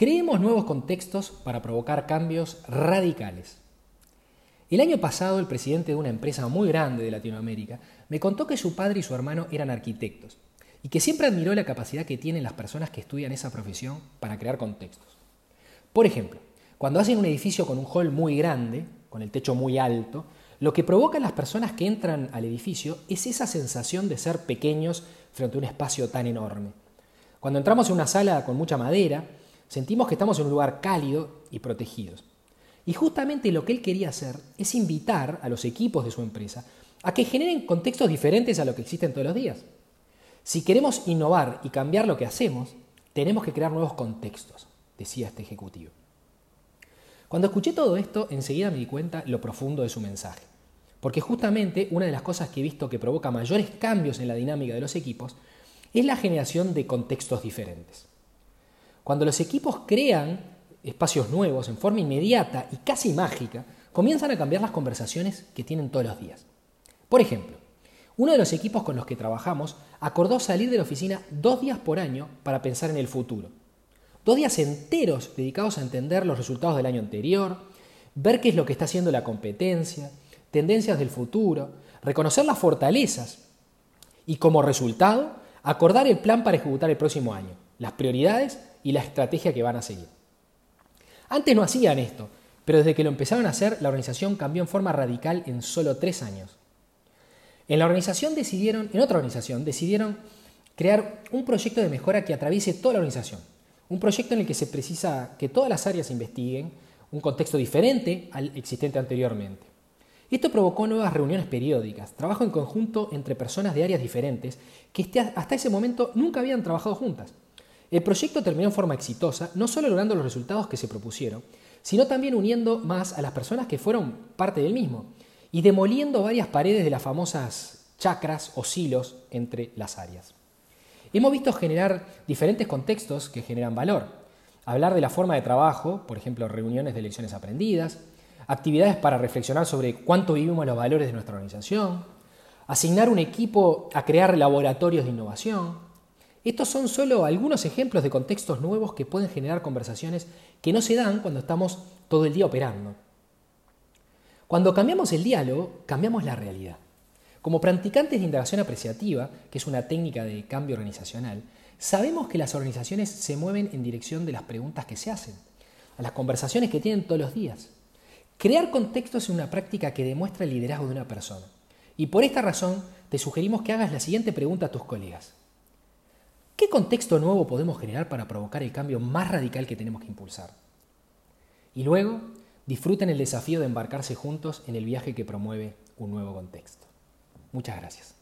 Creemos nuevos contextos para provocar cambios radicales. El año pasado el presidente de una empresa muy grande de Latinoamérica me contó que su padre y su hermano eran arquitectos y que siempre admiró la capacidad que tienen las personas que estudian esa profesión para crear contextos. Por ejemplo, cuando hacen un edificio con un hall muy grande, con el techo muy alto, lo que provoca en las personas que entran al edificio es esa sensación de ser pequeños frente a un espacio tan enorme. Cuando entramos en una sala con mucha madera, sentimos que estamos en un lugar cálido y protegidos. Y justamente lo que él quería hacer es invitar a los equipos de su empresa a que generen contextos diferentes a lo que existen todos los días. Si queremos innovar y cambiar lo que hacemos, tenemos que crear nuevos contextos, decía este ejecutivo. Cuando escuché todo esto, enseguida me di cuenta lo profundo de su mensaje. Porque justamente una de las cosas que he visto que provoca mayores cambios en la dinámica de los equipos es la generación de contextos diferentes. Cuando los equipos crean espacios nuevos en forma inmediata y casi mágica, comienzan a cambiar las conversaciones que tienen todos los días. Por ejemplo, uno de los equipos con los que trabajamos acordó salir de la oficina dos días por año para pensar en el futuro. Dos días enteros dedicados a entender los resultados del año anterior, ver qué es lo que está haciendo la competencia, tendencias del futuro, reconocer las fortalezas y como resultado acordar el plan para ejecutar el próximo año, las prioridades y la estrategia que van a seguir. Antes no hacían esto, pero desde que lo empezaron a hacer, la organización cambió en forma radical en solo tres años. En la organización decidieron, en otra organización, decidieron crear un proyecto de mejora que atraviese toda la organización. Un proyecto en el que se precisa que todas las áreas investiguen un contexto diferente al existente anteriormente. Esto provocó nuevas reuniones periódicas, trabajo en conjunto entre personas de áreas diferentes que este, hasta ese momento nunca habían trabajado juntas. El proyecto terminó en forma exitosa, no solo logrando los resultados que se propusieron, sino también uniendo más a las personas que fueron parte del mismo y demoliendo varias paredes de las famosas chacras o silos entre las áreas. Hemos visto generar diferentes contextos que generan valor. Hablar de la forma de trabajo, por ejemplo, reuniones de lecciones aprendidas, actividades para reflexionar sobre cuánto vivimos los valores de nuestra organización, asignar un equipo a crear laboratorios de innovación. Estos son solo algunos ejemplos de contextos nuevos que pueden generar conversaciones que no se dan cuando estamos todo el día operando. Cuando cambiamos el diálogo, cambiamos la realidad. Como practicantes de indagación apreciativa, que es una técnica de cambio organizacional, sabemos que las organizaciones se mueven en dirección de las preguntas que se hacen, a las conversaciones que tienen todos los días. Crear contextos es una práctica que demuestra el liderazgo de una persona. Y por esta razón te sugerimos que hagas la siguiente pregunta a tus colegas. ¿Qué contexto nuevo podemos generar para provocar el cambio más radical que tenemos que impulsar? Y luego, disfruten el desafío de embarcarse juntos en el viaje que promueve un nuevo contexto. Muchas gracias.